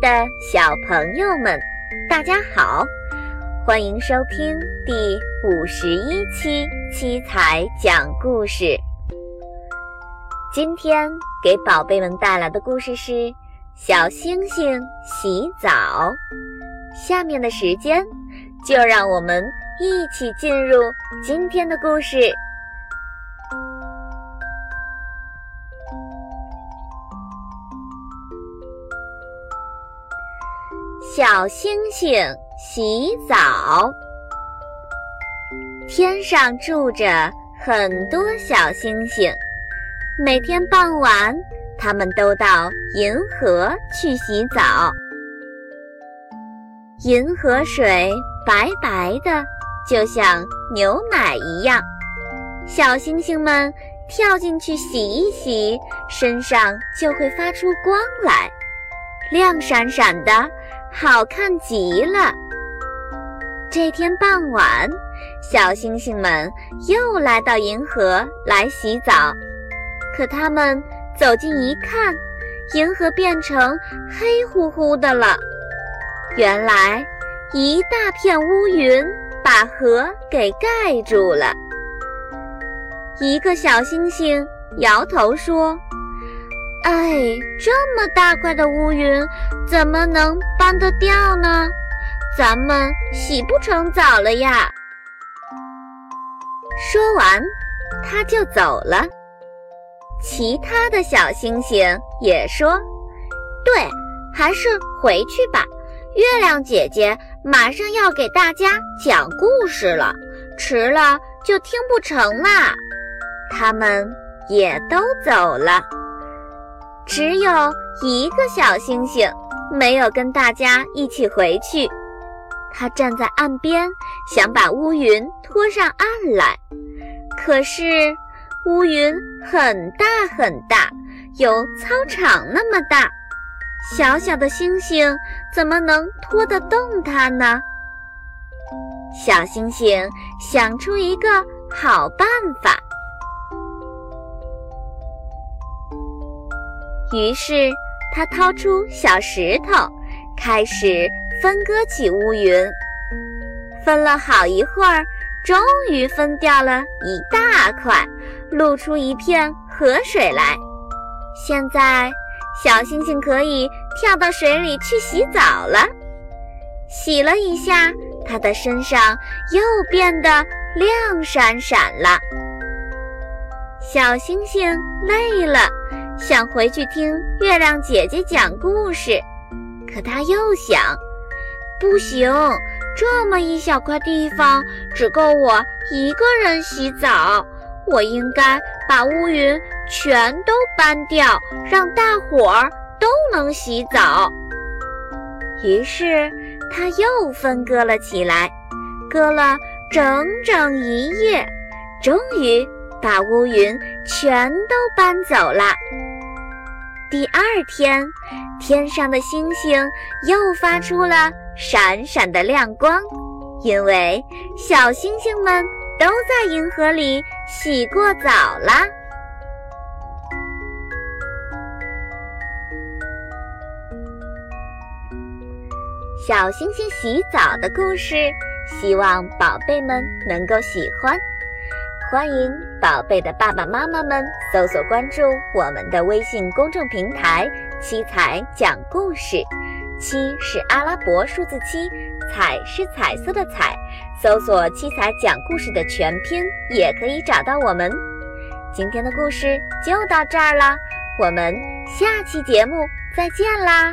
的小朋友们，大家好，欢迎收听第五十一期七彩讲故事。今天给宝贝们带来的故事是《小星星洗澡》。下面的时间，就让我们一起进入今天的故事。小星星洗澡。天上住着很多小星星，每天傍晚，它们都到银河去洗澡。银河水白白的，就像牛奶一样。小星星们跳进去洗一洗，身上就会发出光来，亮闪闪的。好看极了！这天傍晚，小星星们又来到银河来洗澡。可他们走近一看，银河变成黑乎乎的了。原来，一大片乌云把河给盖住了。一个小星星摇头说。哎，这么大块的乌云，怎么能搬得掉呢？咱们洗不成澡了呀！说完，他就走了。其他的小星星也说：“对，还是回去吧。月亮姐姐马上要给大家讲故事了，迟了就听不成啦。”他们也都走了。只有一个小星星没有跟大家一起回去，他站在岸边，想把乌云拖上岸来。可是乌云很大很大，有操场那么大，小小的星星怎么能拖得动它呢？小星星想出一个好办法。于是，他掏出小石头，开始分割起乌云。分了好一会儿，终于分掉了一大块，露出一片河水来。现在，小星星可以跳到水里去洗澡了。洗了一下，它的身上又变得亮闪闪了。小星星累了。想回去听月亮姐姐讲故事，可他又想，不行，这么一小块地方只够我一个人洗澡，我应该把乌云全都搬掉，让大伙儿都能洗澡。于是他又分割了起来，割了整整一夜，终于把乌云全都搬走了。第二天，天上的星星又发出了闪闪的亮光，因为小星星们都在银河里洗过澡啦。小星星洗澡的故事，希望宝贝们能够喜欢。欢迎宝贝的爸爸妈妈们搜索关注我们的微信公众平台“七彩讲故事”，七是阿拉伯数字七，彩是彩色的彩。搜索“七彩讲故事”的全拼，也可以找到我们。今天的故事就到这儿了，我们下期节目再见啦！